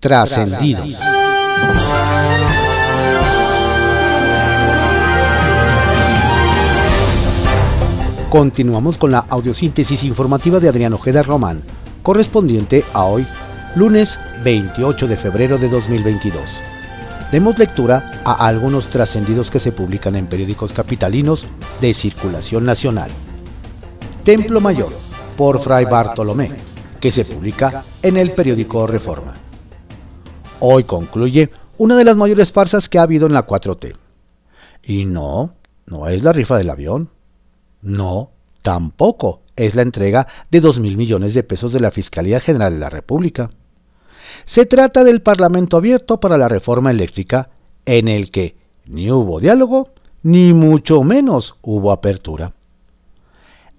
Trascendidos. Continuamos con la audiosíntesis informativa de Adrián Ojeda Román, correspondiente a hoy, lunes 28 de febrero de 2022. Demos lectura a algunos trascendidos que se publican en periódicos capitalinos de circulación nacional. Templo Mayor, por Fray Bartolomé, que se publica en el periódico Reforma. Hoy concluye una de las mayores farsas que ha habido en la 4T. Y no, no es la rifa del avión. No, tampoco es la entrega de 2 mil millones de pesos de la Fiscalía General de la República. Se trata del Parlamento abierto para la reforma eléctrica en el que ni hubo diálogo, ni mucho menos hubo apertura.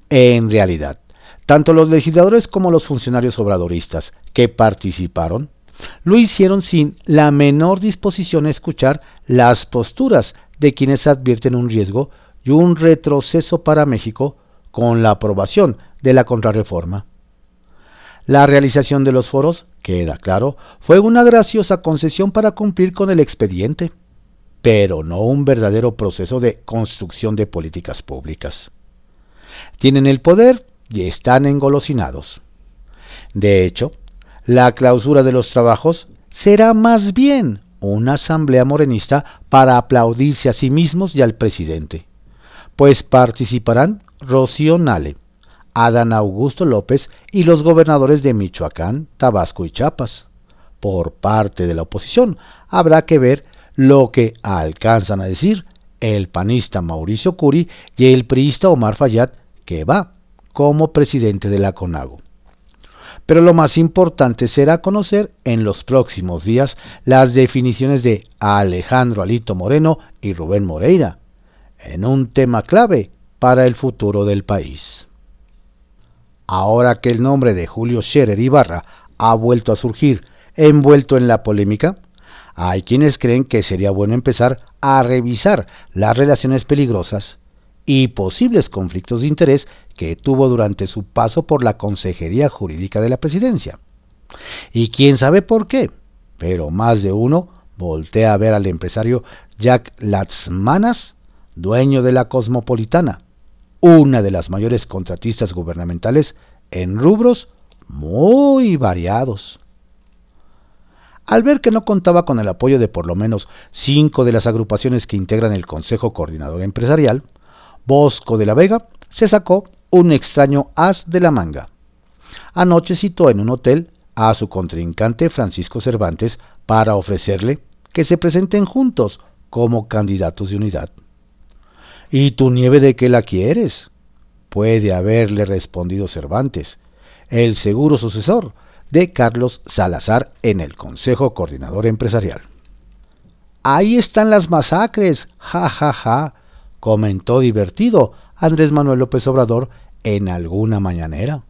En realidad, tanto los legisladores como los funcionarios obradoristas que participaron lo hicieron sin la menor disposición a escuchar las posturas de quienes advierten un riesgo y un retroceso para México con la aprobación de la contrarreforma. La realización de los foros, queda claro, fue una graciosa concesión para cumplir con el expediente, pero no un verdadero proceso de construcción de políticas públicas. Tienen el poder y están engolosinados. De hecho, la clausura de los trabajos será más bien una asamblea morenista para aplaudirse a sí mismos y al presidente, pues participarán Rocío Nale, Adán Augusto López y los gobernadores de Michoacán, Tabasco y Chiapas. Por parte de la oposición, habrá que ver lo que alcanzan a decir el panista Mauricio Curi y el priista Omar Fayad, que va como presidente de la CONAGO. Pero lo más importante será conocer en los próximos días las definiciones de Alejandro Alito Moreno y Rubén Moreira, en un tema clave para el futuro del país. Ahora que el nombre de Julio Scherer Ibarra ha vuelto a surgir envuelto en la polémica, hay quienes creen que sería bueno empezar a revisar las relaciones peligrosas y posibles conflictos de interés que tuvo durante su paso por la Consejería Jurídica de la Presidencia. Y quién sabe por qué, pero más de uno voltea a ver al empresario Jack Latzmanas, dueño de la Cosmopolitana, una de las mayores contratistas gubernamentales en rubros muy variados. Al ver que no contaba con el apoyo de por lo menos cinco de las agrupaciones que integran el Consejo Coordinador Empresarial, Bosco de la Vega se sacó un extraño as de la manga. Anoche citó en un hotel a su contrincante Francisco Cervantes para ofrecerle que se presenten juntos como candidatos de unidad. ¿Y tu nieve de qué la quieres? Puede haberle respondido Cervantes, el seguro sucesor de Carlos Salazar en el Consejo Coordinador Empresarial. Ahí están las masacres, ja, ja, ja, comentó divertido Andrés Manuel López Obrador en alguna mañanera.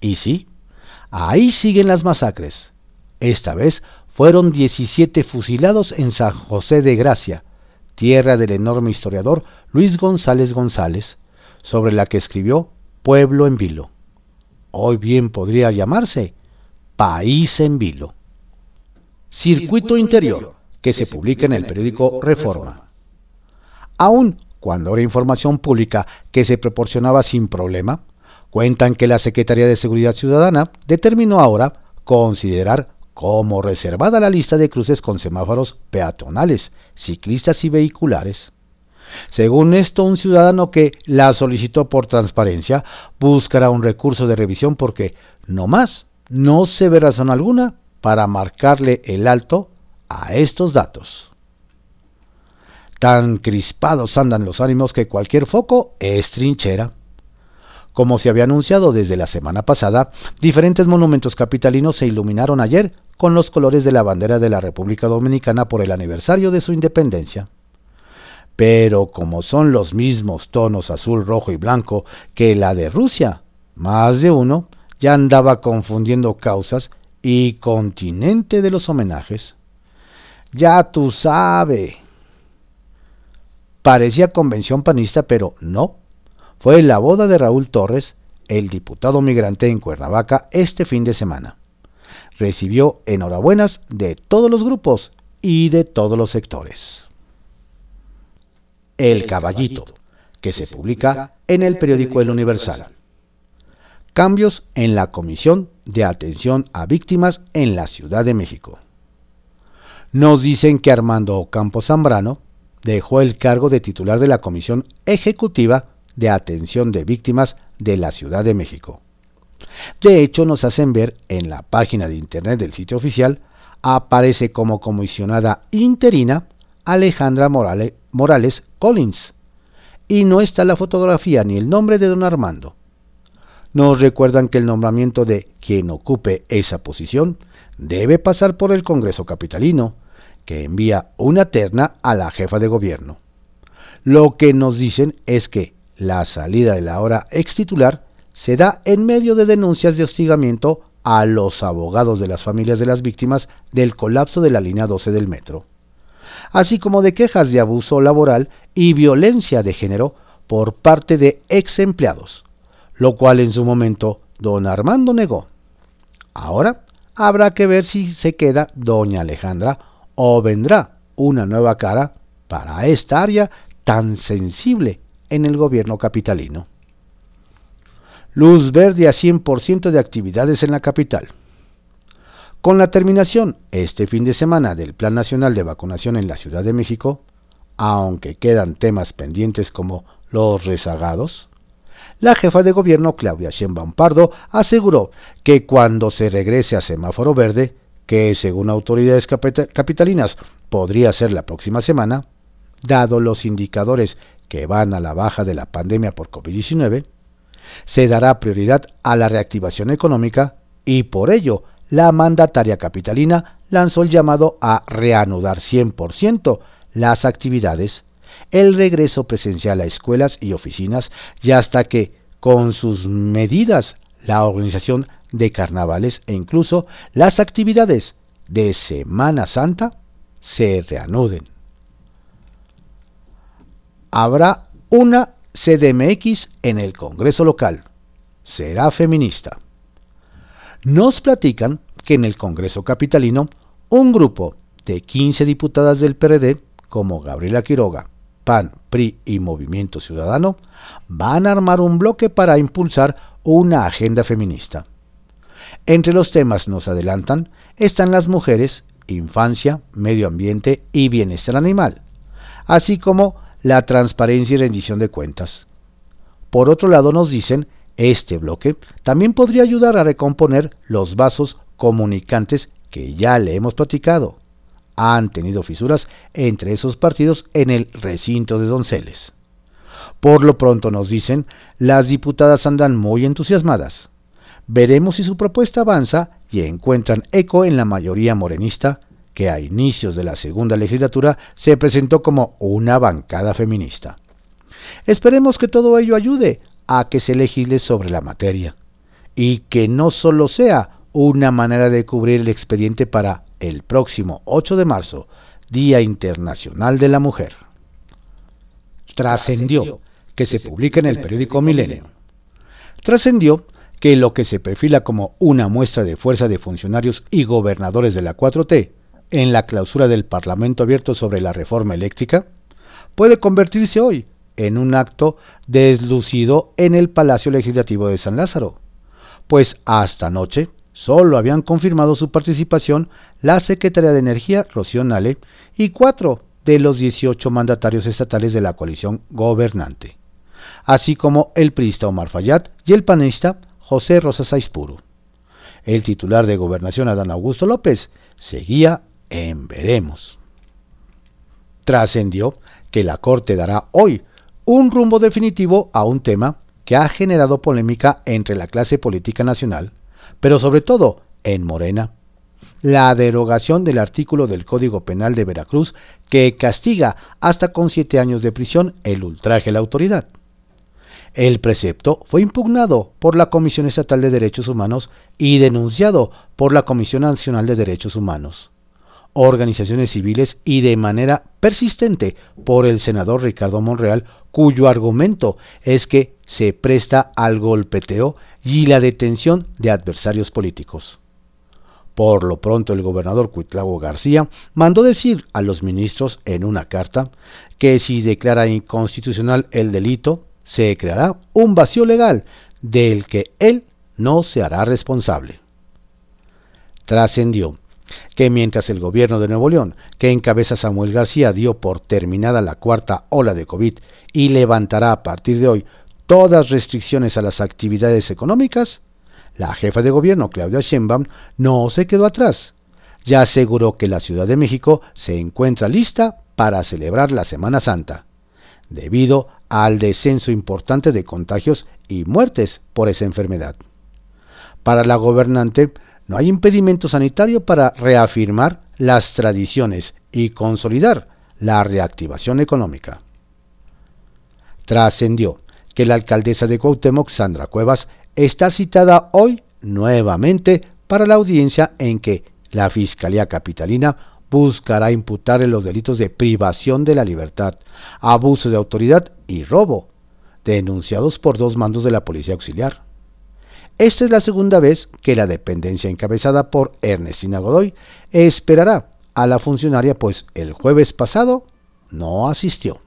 Y sí, ahí siguen las masacres. Esta vez fueron 17 fusilados en San José de Gracia, tierra del enorme historiador Luis González González, sobre la que escribió Pueblo en Vilo. Hoy bien podría llamarse País en Vilo. Circuito Interior, que se publica en el periódico Reforma. Aún cuando era información pública que se proporcionaba sin problema, cuentan que la Secretaría de Seguridad Ciudadana determinó ahora considerar como reservada la lista de cruces con semáforos peatonales, ciclistas y vehiculares. Según esto, un ciudadano que la solicitó por transparencia buscará un recurso de revisión porque, no más, no se ve razón alguna para marcarle el alto a estos datos. Tan crispados andan los ánimos que cualquier foco es trinchera. Como se había anunciado desde la semana pasada, diferentes monumentos capitalinos se iluminaron ayer con los colores de la bandera de la República Dominicana por el aniversario de su independencia. Pero como son los mismos tonos azul, rojo y blanco que la de Rusia, más de uno ya andaba confundiendo causas y continente de los homenajes. Ya tú sabes. Parecía convención panista, pero no. Fue la boda de Raúl Torres, el diputado migrante en Cuernavaca, este fin de semana. recibió enhorabuenas de todos los grupos y de todos los sectores. El Caballito, que se publica en el periódico El Universal. Cambios en la Comisión de Atención a Víctimas en la Ciudad de México. Nos dicen que Armando Campos Zambrano dejó el cargo de titular de la Comisión Ejecutiva de Atención de Víctimas de la Ciudad de México. De hecho, nos hacen ver en la página de internet del sitio oficial, aparece como comisionada interina Alejandra Morales, Morales Collins, y no está la fotografía ni el nombre de don Armando. Nos recuerdan que el nombramiento de quien ocupe esa posición debe pasar por el Congreso Capitalino, que envía una terna a la jefa de gobierno. Lo que nos dicen es que la salida de la ahora ex titular se da en medio de denuncias de hostigamiento a los abogados de las familias de las víctimas del colapso de la línea 12 del metro, así como de quejas de abuso laboral y violencia de género por parte de ex empleados, lo cual en su momento don Armando negó. Ahora habrá que ver si se queda doña Alejandra o vendrá una nueva cara para esta área tan sensible en el gobierno capitalino. Luz verde a 100% de actividades en la capital. Con la terminación este fin de semana del Plan Nacional de Vacunación en la Ciudad de México, aunque quedan temas pendientes como los rezagados, la jefa de gobierno Claudia Sheinbaum Pardo aseguró que cuando se regrese a semáforo verde, que según autoridades capitalinas podría ser la próxima semana, dado los indicadores que van a la baja de la pandemia por COVID-19, se dará prioridad a la reactivación económica y por ello la mandataria capitalina lanzó el llamado a reanudar 100% las actividades, el regreso presencial a escuelas y oficinas y hasta que, con sus medidas, la organización de carnavales e incluso las actividades de Semana Santa se reanuden. Habrá una CDMX en el Congreso local. Será feminista. Nos platican que en el Congreso capitalino un grupo de 15 diputadas del PRD, como Gabriela Quiroga, PAN, PRI y Movimiento Ciudadano, van a armar un bloque para impulsar una agenda feminista. Entre los temas nos adelantan están las mujeres, infancia, medio ambiente y bienestar animal, así como la transparencia y rendición de cuentas. Por otro lado nos dicen, este bloque también podría ayudar a recomponer los vasos comunicantes que ya le hemos platicado. Han tenido fisuras entre esos partidos en el recinto de Donceles. Por lo pronto nos dicen, las diputadas andan muy entusiasmadas. Veremos si su propuesta avanza y encuentran eco en la mayoría morenista que a inicios de la segunda legislatura se presentó como una bancada feminista. Esperemos que todo ello ayude a que se legisle sobre la materia y que no solo sea una manera de cubrir el expediente para el próximo 8 de marzo, Día Internacional de la Mujer. Trascendió que se publica en el periódico Milenio. Trascendió que lo que se perfila como una muestra de fuerza de funcionarios y gobernadores de la 4T en la clausura del Parlamento abierto sobre la reforma eléctrica puede convertirse hoy en un acto deslucido en el Palacio Legislativo de San Lázaro, pues hasta anoche solo habían confirmado su participación la Secretaría de Energía, Rocío Nale, y cuatro de los 18 mandatarios estatales de la coalición gobernante, así como el priista Omar Fayad y el panista José Rosas Aispuru. El titular de gobernación, Adán Augusto López, seguía en veremos. Trascendió que la Corte dará hoy un rumbo definitivo a un tema que ha generado polémica entre la clase política nacional, pero sobre todo en Morena. La derogación del artículo del Código Penal de Veracruz que castiga hasta con siete años de prisión el ultraje a la autoridad. El precepto fue impugnado por la Comisión Estatal de Derechos Humanos y denunciado por la Comisión Nacional de Derechos Humanos, organizaciones civiles y de manera persistente por el senador Ricardo Monreal, cuyo argumento es que se presta al golpeteo y la detención de adversarios políticos. Por lo pronto, el gobernador Cuitlago García mandó decir a los ministros en una carta que si declara inconstitucional el delito, se creará un vacío legal del que él no se hará responsable. Trascendió que mientras el gobierno de Nuevo León, que encabeza Samuel García, dio por terminada la cuarta ola de COVID y levantará a partir de hoy todas restricciones a las actividades económicas, la jefa de gobierno, Claudia Sheinbaum, no se quedó atrás. Ya aseguró que la Ciudad de México se encuentra lista para celebrar la Semana Santa, debido al descenso importante de contagios y muertes por esa enfermedad. Para la gobernante, no hay impedimento sanitario para reafirmar las tradiciones y consolidar la reactivación económica. Trascendió que la alcaldesa de Cuauhtémoc, Sandra Cuevas, está citada hoy nuevamente para la audiencia en que la Fiscalía Capitalina buscará imputarle los delitos de privación de la libertad, abuso de autoridad y robo, denunciados por dos mandos de la Policía Auxiliar. Esta es la segunda vez que la dependencia encabezada por Ernestina Godoy esperará a la funcionaria, pues el jueves pasado no asistió.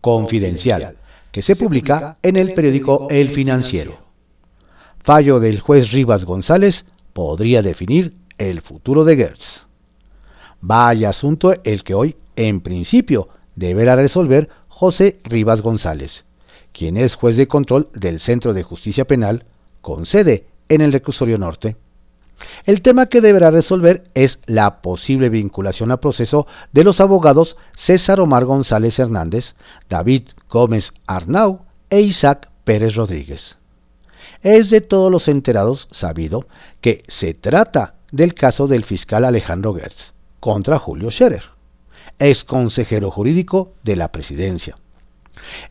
Confidencial, que se publica en el periódico El Financiero. Fallo del juez Rivas González podría definir el futuro de Gertz. Vaya asunto el que hoy, en principio, deberá resolver José Rivas González quien es juez de control del Centro de Justicia Penal, con sede en el Reclusorio Norte. El tema que deberá resolver es la posible vinculación a proceso de los abogados César Omar González Hernández, David Gómez Arnau e Isaac Pérez Rodríguez. Es de todos los enterados sabido que se trata del caso del fiscal Alejandro Gertz contra Julio Scherer, ex consejero jurídico de la presidencia.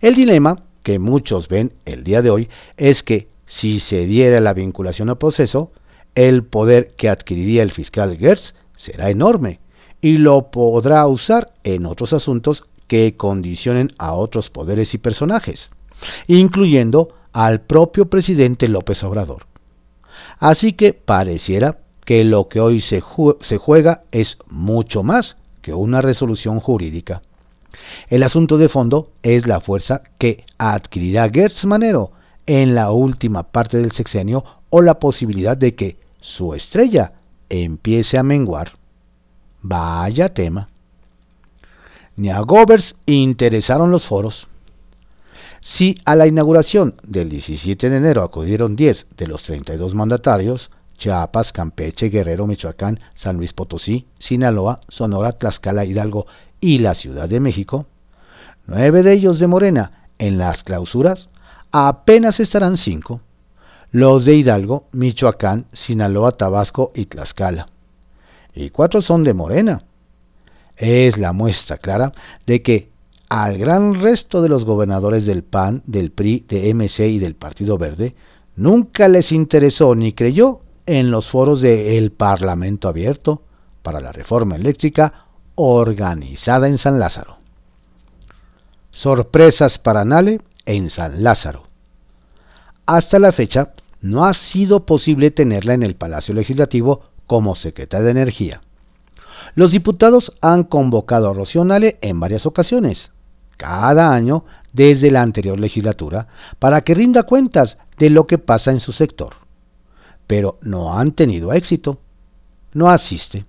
El dilema que muchos ven el día de hoy es que si se diera la vinculación a proceso, el poder que adquiriría el fiscal Gertz será enorme y lo podrá usar en otros asuntos que condicionen a otros poderes y personajes, incluyendo al propio presidente López Obrador. Así que pareciera que lo que hoy se, juega es mucho más que una resolución jurídica. El asunto de fondo es la fuerza que adquirirá Gertz Manero en la última parte del sexenio o la posibilidad de que su estrella empiece a menguar. Vaya tema. Ni a Govers interesaron los foros. Si a la inauguración del 17 de enero acudieron 10 de los 32 mandatarios, Chiapas, Campeche, Guerrero, Michoacán, San Luis Potosí, Sinaloa, Sonora, Tlaxcala, Hidalgo y la Ciudad de México, nueve de ellos de Morena. En las clausuras, apenas estarán cinco, los de Hidalgo, Michoacán, Sinaloa, Tabasco y Tlaxcala, y cuatro son de Morena. Es la muestra clara de que al gran resto de los gobernadores del PAN, del PRI, de MC y del Partido Verde, nunca les interesó ni creyó en los foros del Parlamento Abierto para la reforma eléctrica organizada en San Lázaro. Sorpresas para Nale en San Lázaro. Hasta la fecha, no ha sido posible tenerla en el Palacio Legislativo como secretaria de Energía. Los diputados han convocado a Rocío Nale en varias ocasiones, cada año desde la anterior legislatura, para que rinda cuentas de lo que pasa en su sector. Pero no han tenido éxito. No asiste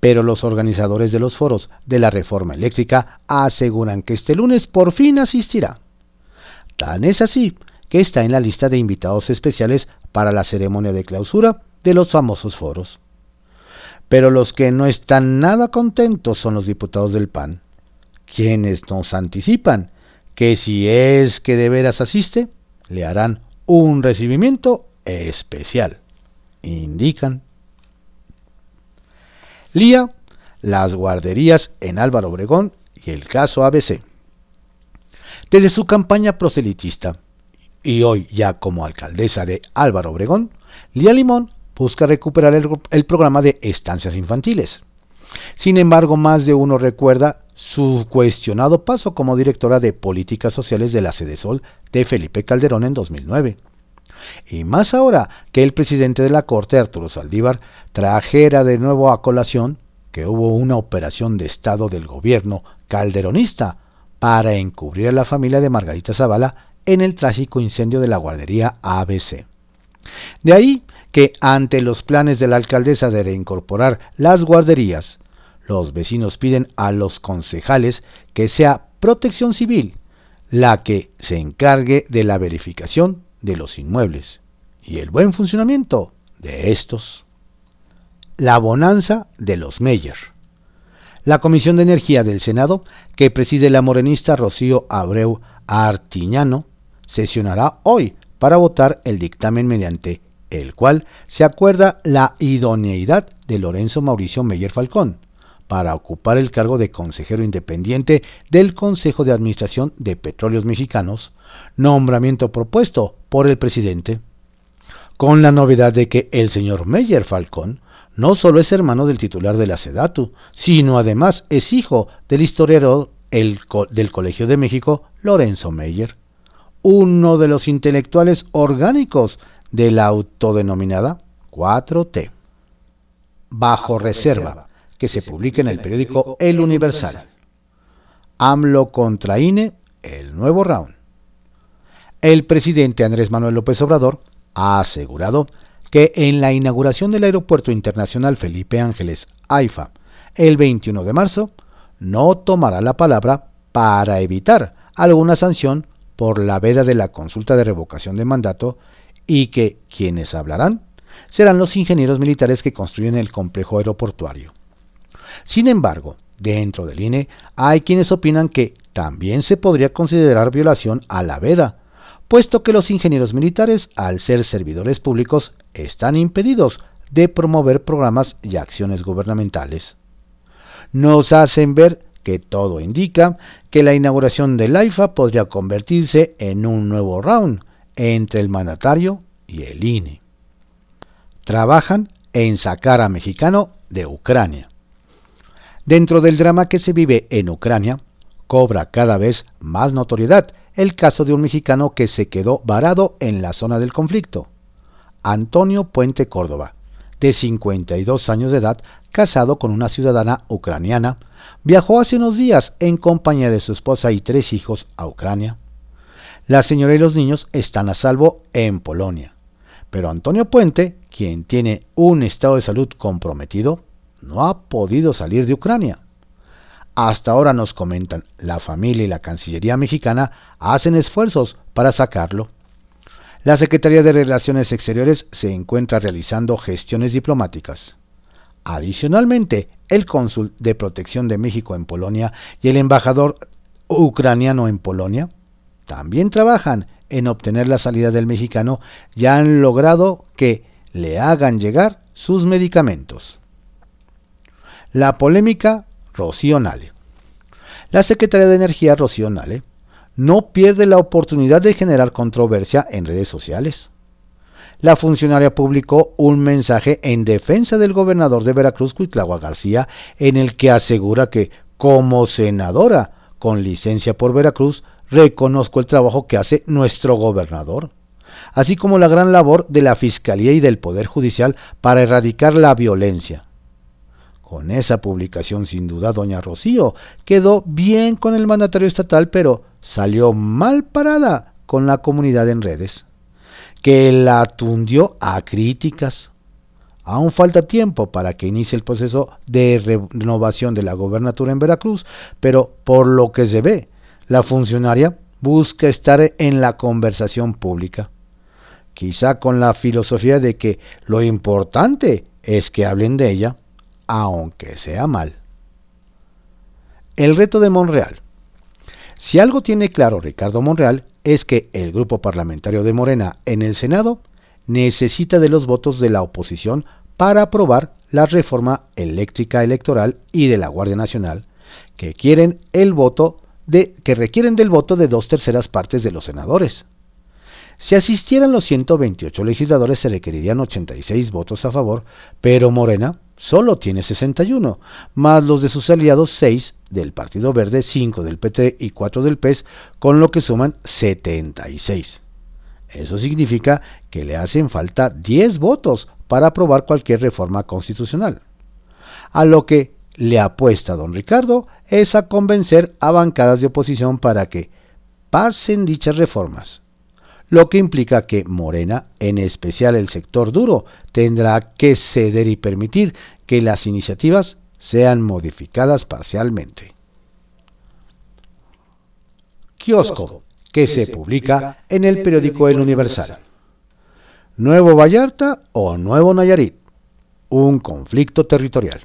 pero los organizadores de los foros de la reforma eléctrica aseguran que este lunes por fin asistirá. Tan es así que está en la lista de invitados especiales para la ceremonia de clausura de los famosos foros. Pero los que no están nada contentos son los diputados del PAN, quienes nos anticipan que si es que de veras asiste, le harán un recibimiento especial. Indican Lía, las guarderías en Álvaro Obregón y el caso ABC. Desde su campaña proselitista y hoy ya como alcaldesa de Álvaro Obregón, Lía Limón busca recuperar el, programa de estancias infantiles. Sin embargo, más de uno recuerda su cuestionado paso como directora de políticas sociales de la Sede Sol de Felipe Calderón en 2009. Y más ahora que el presidente de la Corte, Arturo Saldívar, trajera de nuevo a colación que hubo una operación de Estado del gobierno calderonista para encubrir a la familia de Margarita Zavala en el trágico incendio de la guardería ABC. De ahí que ante los planes de la alcaldesa de reincorporar las guarderías, los vecinos piden a los concejales que sea protección civil la que se encargue de la verificación de los inmuebles y el buen funcionamiento de estos. La bonanza de los Meyer. La Comisión de Energía del Senado, que preside la morenista Rocío Abreu Artiñano, sesionará hoy para votar el dictamen mediante el cual se acuerda la idoneidad de Lorenzo Mauricio Meyer Falcón para ocupar el cargo de consejero independiente del Consejo de Administración de Petróleos Mexicanos, nombramiento propuesto por el presidente, con la novedad de que el señor Meyer Falcón no solo es hermano del titular de la SEDATU, sino además es hijo del historiador del Colegio de México, Lorenzo Meyer, uno de los intelectuales orgánicos de la autodenominada 4T. Bajo reserva, que se publica en el periódico El Universal. AMLO contra INE, el nuevo round. El presidente Andrés Manuel López Obrador ha asegurado que en la inauguración del Aeropuerto Internacional Felipe Ángeles, AIFA, el 21 de marzo, no tomará la palabra para evitar alguna sanción por la veda de la consulta de revocación de mandato y que quienes hablarán serán los ingenieros militares que construyen el complejo aeroportuario. Sin embargo, dentro del INE hay quienes opinan que también se podría considerar violación a la veda, puesto que los ingenieros militares, al ser servidores públicos, están impedidos de promover programas y acciones gubernamentales. Nos hacen ver que todo indica que la inauguración del AIFA podría convertirse en un nuevo round entre el mandatario y el INE. Trabajan en sacar a mexicano de Ucrania. Dentro del drama que se vive en Ucrania, cobra cada vez más notoriedad el caso de un mexicano que se quedó varado en la zona del conflicto. Antonio Puente Córdoba, de 52 años de edad, casado con una ciudadana ucraniana, viajó hace unos días en compañía de su esposa y tres hijos a Ucrania. La señora y los niños están a salvo en Polonia, pero Antonio Puente, quien tiene un estado de salud comprometido, no ha podido salir de Ucrania. Hasta ahora nos comentan, la familia y la Cancillería mexicana hacen esfuerzos para sacarlo. La Secretaría de Relaciones Exteriores se encuentra realizando gestiones diplomáticas. Adicionalmente, el cónsul de protección de México en Polonia y el embajador ucraniano en Polonia también trabajan en obtener la salida del mexicano y han logrado que le hagan llegar sus medicamentos. La polémica Rocío Nale. La secretaria de Energía Rocío Nale no pierde la oportunidad de generar controversia en redes sociales. La funcionaria publicó un mensaje en defensa del gobernador de Veracruz, Cuitlagua García, en el que asegura que, como senadora con licencia por Veracruz, reconozco el trabajo que hace nuestro gobernador, así como la gran labor de la Fiscalía y del Poder Judicial para erradicar la violencia, con esa publicación, sin duda, doña Rocío quedó bien con el mandatario estatal, pero salió mal parada con la comunidad en redes, que la atundió a críticas. Aún falta tiempo para que inicie el proceso de renovación de la gobernatura en Veracruz, pero por lo que se ve, la funcionaria busca estar en la conversación pública, quizá con la filosofía de que lo importante es que hablen de ella aunque sea mal. El reto de Monreal. Si algo tiene claro Ricardo Monreal es que el grupo parlamentario de Morena en el Senado necesita de los votos de la oposición para aprobar la reforma eléctrica electoral y de la Guardia Nacional, que quieren el voto de que requieren del voto de dos terceras partes de los senadores. Si asistieran los 128 legisladores se requerirían 86 votos a favor, pero Morena solo tiene 61, más los de sus aliados 6 del Partido Verde, 5 del PT y 4 del PES, con lo que suman 76. Eso significa que le hacen falta 10 votos para aprobar cualquier reforma constitucional. A lo que le apuesta don Ricardo es a convencer a bancadas de oposición para que pasen dichas reformas, lo que implica que Morena, en especial el sector duro, tendrá que ceder y permitir que las iniciativas sean modificadas parcialmente. Kiosco, que se publica en el periódico El Universal. Nuevo Vallarta o Nuevo Nayarit. Un conflicto territorial.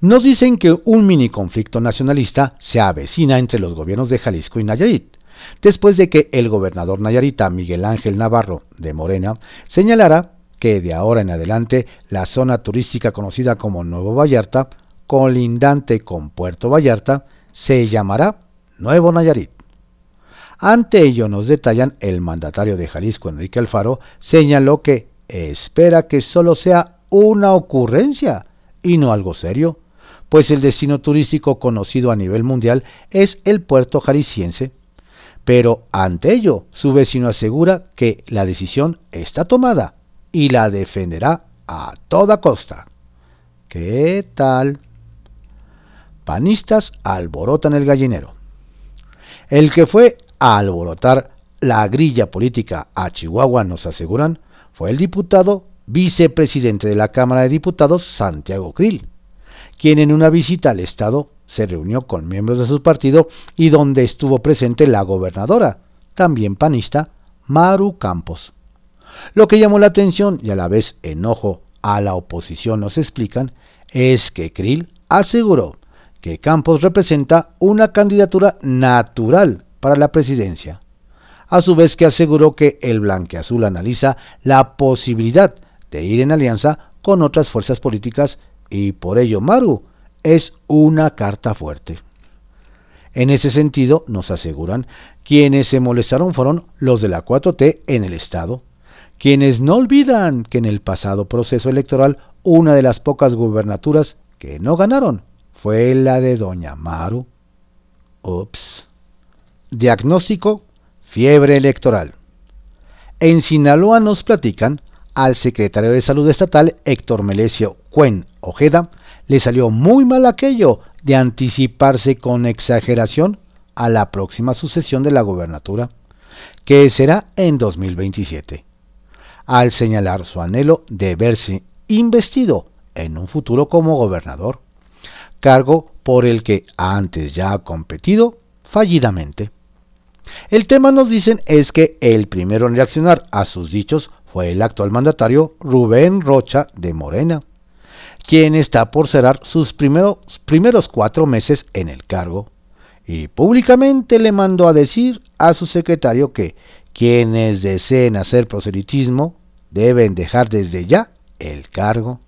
Nos dicen que un mini conflicto nacionalista se avecina entre los gobiernos de Jalisco y Nayarit, después de que el gobernador nayarita Miguel Ángel Navarro de Morena señalara que de ahora en adelante la zona turística conocida como Nuevo Vallarta, colindante con Puerto Vallarta, se llamará Nuevo Nayarit. Ante ello nos detallan el mandatario de Jalisco, Enrique Alfaro, señaló que espera que solo sea una ocurrencia y no algo serio, pues el destino turístico conocido a nivel mundial es el puerto jalisciense. Pero ante ello, su vecino asegura que la decisión está tomada y la defenderá a toda costa. ¿Qué tal? Panistas alborotan el gallinero. El que fue a alborotar la grilla política a Chihuahua, nos aseguran, fue el diputado vicepresidente de la Cámara de Diputados, Santiago Krill quien en una visita al Estado se reunió con miembros de su partido y donde estuvo presente la gobernadora, también panista, Maru Campos. Lo que llamó la atención y a la vez enojo a la oposición nos explican es que Krill aseguró que Campos representa una candidatura natural para la presidencia, a su vez que aseguró que el blanqueazul analiza la posibilidad de ir en alianza con otras fuerzas políticas y por ello Maru es una carta fuerte. En ese sentido, nos aseguran, quienes se molestaron fueron los de la 4T en el Estado, quienes no olvidan que en el pasado proceso electoral una de las pocas gubernaturas que no ganaron fue la de Doña Maru. Ups. Diagnóstico, fiebre electoral. En Sinaloa nos platican al secretario de Salud Estatal, Héctor Melesio Cuen Ojeda, le salió muy mal aquello de anticiparse con exageración a la próxima sucesión de la gobernatura, que será en 2027, al señalar su anhelo de verse investido en un futuro como gobernador, cargo por el que antes ya ha competido fallidamente. El tema nos dicen es que el primero en reaccionar a sus dichos fue el actual mandatario Rubén Rocha de Morena, quien está por cerrar sus primeros, primeros cuatro meses en el cargo, y públicamente le mandó a decir a su secretario que quienes deseen hacer proselitismo deben dejar desde ya el cargo.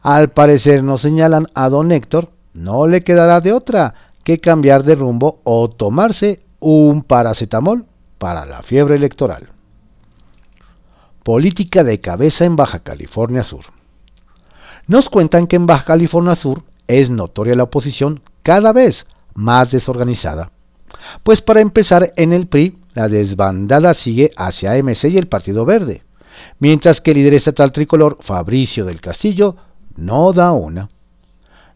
Al parecer nos señalan a don Héctor, no le quedará de otra que cambiar de rumbo o tomarse un paracetamol para la fiebre electoral. Política de cabeza en Baja California Sur. Nos cuentan que en Baja California Sur es notoria la oposición cada vez más desorganizada. Pues para empezar, en el PRI la desbandada sigue hacia MC y el Partido Verde, mientras que el líder estatal tricolor Fabricio del Castillo no da una.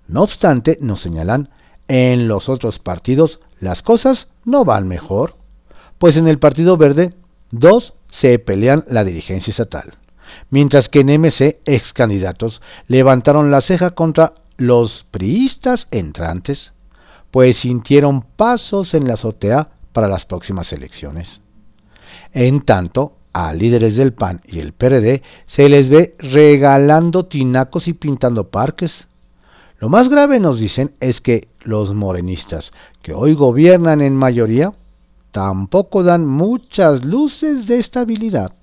No obstante, nos señalan, en los otros partidos las cosas no van mejor, pues en el Partido Verde dos se pelean la dirigencia estatal, mientras que en MC ex candidatos levantaron la ceja contra los priistas entrantes, pues sintieron pasos en la azotea para las próximas elecciones. En tanto, a líderes del PAN y el PRD se les ve regalando tinacos y pintando parques. Lo más grave, nos dicen, es que los morenistas, que hoy gobiernan en mayoría, tampoco dan muchas luces de estabilidad.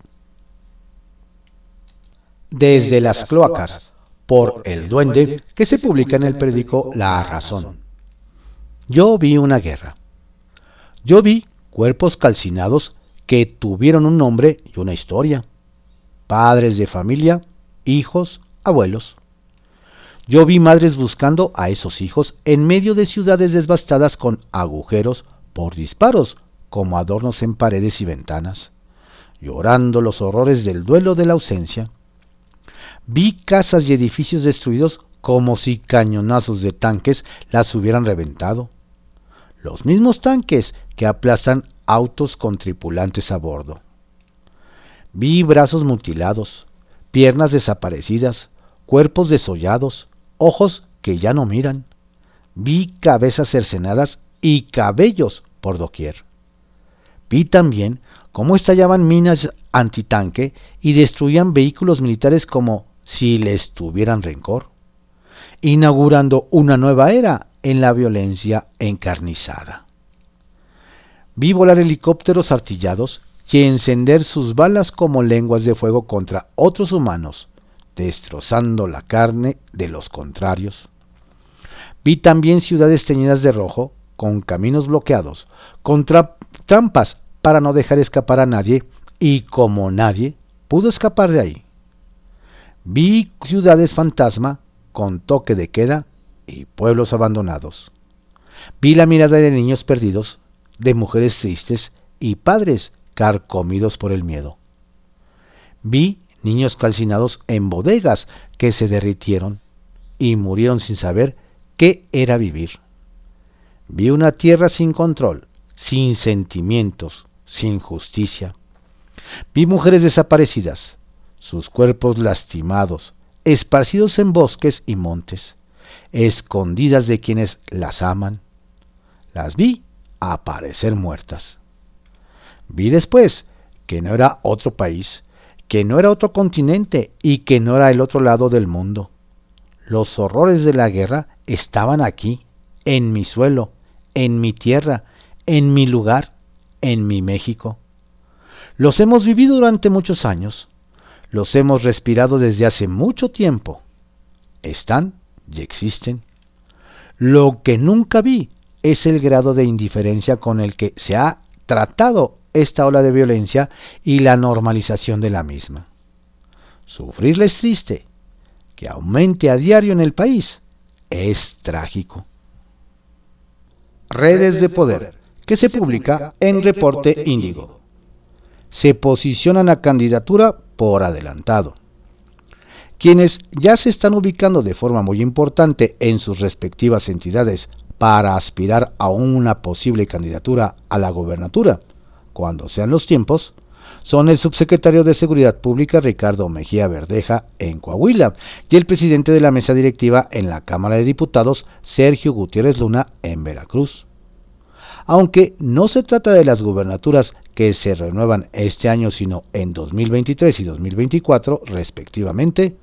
Desde las cloacas, por El Duende, que se publica en el periódico La Razón. Yo vi una guerra. Yo vi cuerpos calcinados que tuvieron un nombre y una historia. Padres de familia, hijos, abuelos. Yo vi madres buscando a esos hijos en medio de ciudades devastadas con agujeros por disparos como adornos en paredes y ventanas, llorando los horrores del duelo de la ausencia. Vi casas y edificios destruidos como si cañonazos de tanques las hubieran reventado. Los mismos tanques que aplastan autos con tripulantes a bordo. Vi brazos mutilados, piernas desaparecidas, cuerpos desollados, ojos que ya no miran. Vi cabezas cercenadas y cabellos por doquier. Vi también cómo estallaban minas antitanque y destruían vehículos militares como si les tuvieran rencor, inaugurando una nueva era en la violencia encarnizada. Vi volar helicópteros artillados y encender sus balas como lenguas de fuego contra otros humanos, destrozando la carne de los contrarios. Vi también ciudades teñidas de rojo, con caminos bloqueados, con trampas para no dejar escapar a nadie, y como nadie pudo escapar de ahí. Vi ciudades fantasma con toque de queda y pueblos abandonados. Vi la mirada de niños perdidos, de mujeres tristes y padres carcomidos por el miedo. Vi niños calcinados en bodegas que se derritieron y murieron sin saber qué era vivir. Vi una tierra sin control, sin sentimientos, sin justicia. Vi mujeres desaparecidas, sus cuerpos lastimados, esparcidos en bosques y montes, escondidas de quienes las aman. Las vi aparecer muertas. Vi después que no era otro país, que no era otro continente y que no era el otro lado del mundo. Los horrores de la guerra estaban aquí, en mi suelo, en mi tierra, en mi lugar, en mi México. Los hemos vivido durante muchos años, los hemos respirado desde hace mucho tiempo. Están y existen. Lo que nunca vi es el grado de indiferencia con el que se ha tratado esta ola de violencia y la normalización de la misma. Sufrirla es triste, que aumente a diario en el país es trágico. Redes de Poder, que se publica en Reporte Índigo. Se posicionan a candidatura por adelantado. Quienes ya se están ubicando de forma muy importante en sus respectivas entidades para aspirar a una posible candidatura a la gobernatura, cuando sean los tiempos, son el subsecretario de Seguridad Pública Ricardo Mejía Verdeja en Coahuila y el presidente de la mesa directiva en la Cámara de Diputados Sergio Gutiérrez Luna en Veracruz. Aunque no se trata de las gubernaturas que se renuevan este año, sino en 2023 y 2024 respectivamente,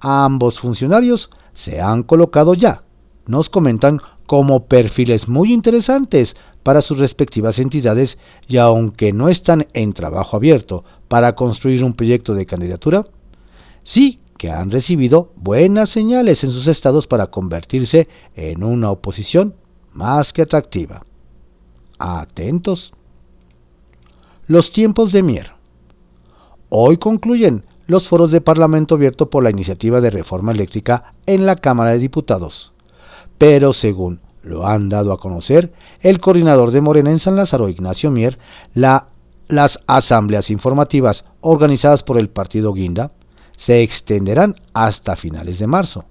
ambos funcionarios se han colocado ya, nos comentan como perfiles muy interesantes para sus respectivas entidades y aunque no están en trabajo abierto para construir un proyecto de candidatura, sí que han recibido buenas señales en sus estados para convertirse en una oposición más que atractiva. Atentos. Los tiempos de Mier. Hoy concluyen los foros de Parlamento abierto por la iniciativa de reforma eléctrica en la Cámara de Diputados. Pero según lo han dado a conocer el coordinador de Morena en San Lázaro, Ignacio Mier, las asambleas informativas organizadas por el partido Guinda se extenderán hasta finales de marzo,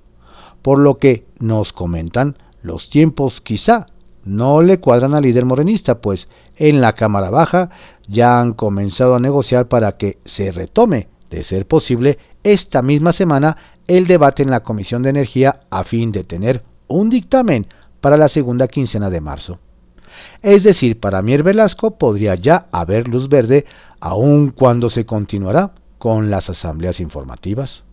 por lo que nos comentan los tiempos quizá no le cuadran al líder morenista, pues en la Cámara Baja ya han comenzado a negociar para que se retome, de ser posible, esta misma semana el debate en la Comisión de Energía a fin de tener un dictamen para la segunda quincena de marzo. Es decir, para Mier Velasco podría ya haber luz verde aun cuando se continuará con las asambleas informativas.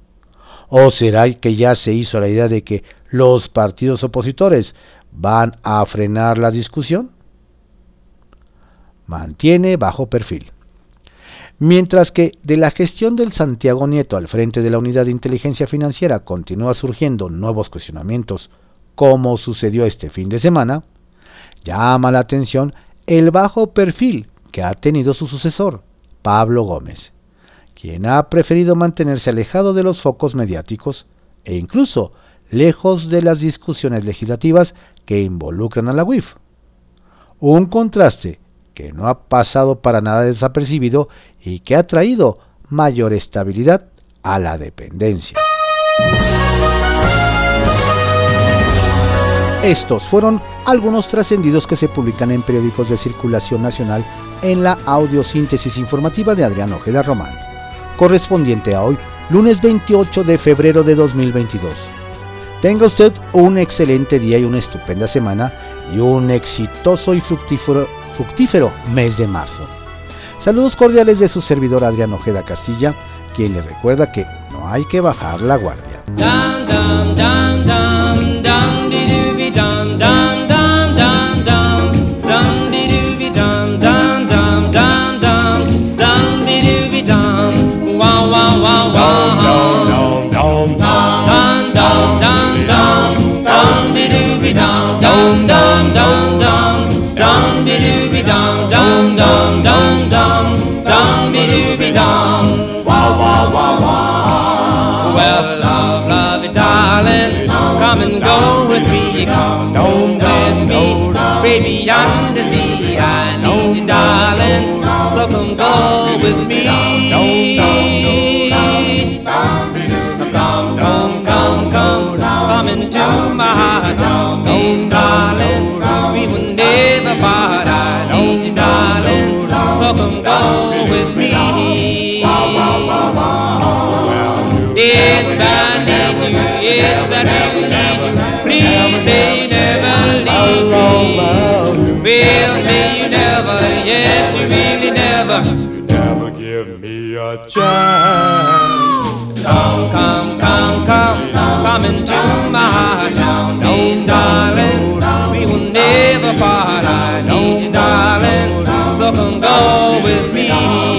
¿O será que ya se hizo la idea de que los partidos opositores van a frenar la discusión? Mantiene bajo perfil. Mientras que de la gestión del Santiago Nieto al frente de la Unidad de Inteligencia Financiera continúa surgiendo nuevos cuestionamientos como sucedió este fin de semana, llama la atención el bajo perfil que ha tenido su sucesor, Pablo Gómez, quien ha preferido mantenerse alejado de los focos mediáticos e incluso lejos de las discusiones legislativas que involucran a la UIF. Un contraste que no ha pasado para nada desapercibido y que ha traído mayor estabilidad a la dependencia. Estos fueron algunos trascendidos que se publican en periódicos de circulación nacional en la audiosíntesis informativa de Adrián Ojeda Román, correspondiente a hoy, lunes 28 de febrero de 2022. Tenga usted un excelente día y una estupenda semana y un exitoso y fructífero, fructífero mes de marzo. Saludos cordiales de su servidor Adrián Ojeda Castilla, quien le recuerda que no hay que bajar la guardia. Baby yonder sea. I need you, darling. So come go with me. Come, come, come, come, come into my heart, oh, darling. We will never part. I need you, darling. So come go with me. Yes, I need you. Yes, I really need you. Say you never leave me. Well, say you never, yes, you really never. You never give me a chance. Come, come, come, come, come into my heart. Oh, darling, we will never part. I need you, darling, so come go with me.